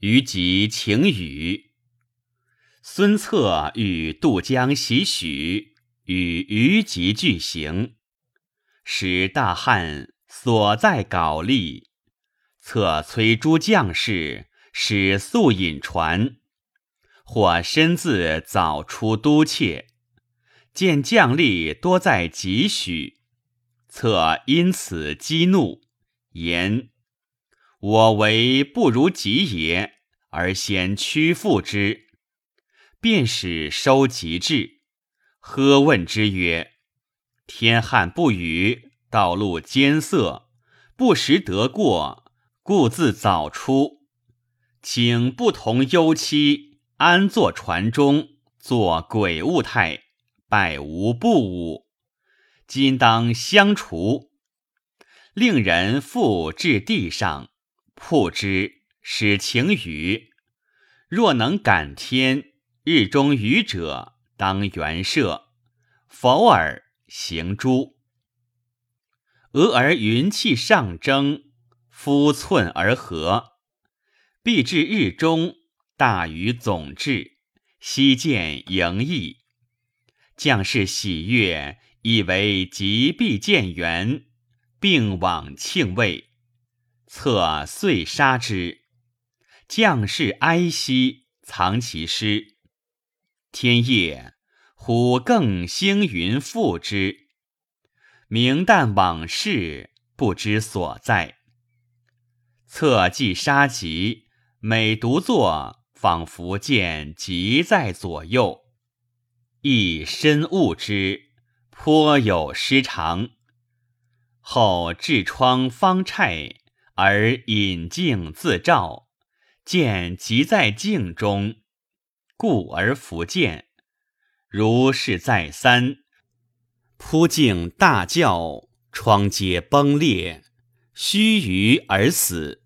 于吉请雨。孙策欲渡江袭许，与虞吉俱行，使大汉所在稿立。策催诸将士，使速引船。或身自早出都怯，见将吏多在几许，策因此激怒，言：“我为不如己也，而先屈服之。”便使收集至，呵问之曰：“天旱不雨，道路艰涩，不时得过，故自早出，请不同忧戚，安坐船中，作鬼物态，百无不武。今当相除，令人复至地上，铺之，使晴雨。若能感天。”日中愚者当原射，否尔行诛。俄而云气上蒸，夫寸而合，必至日中，大雨总至，夕见盈溢。将士喜悦，以为即必见援，并往庆慰。策遂杀之。将士哀息，藏其尸。天夜，虎更星云复之。明旦往事，不知所在。策既杀疾，每独坐，仿佛见疾在左右，亦深恶之，颇有失常。后痔疮方颤，而隐镜自照，见即在镜中。故而弗见，如是再三，扑镜大叫，窗皆崩裂，须臾而死。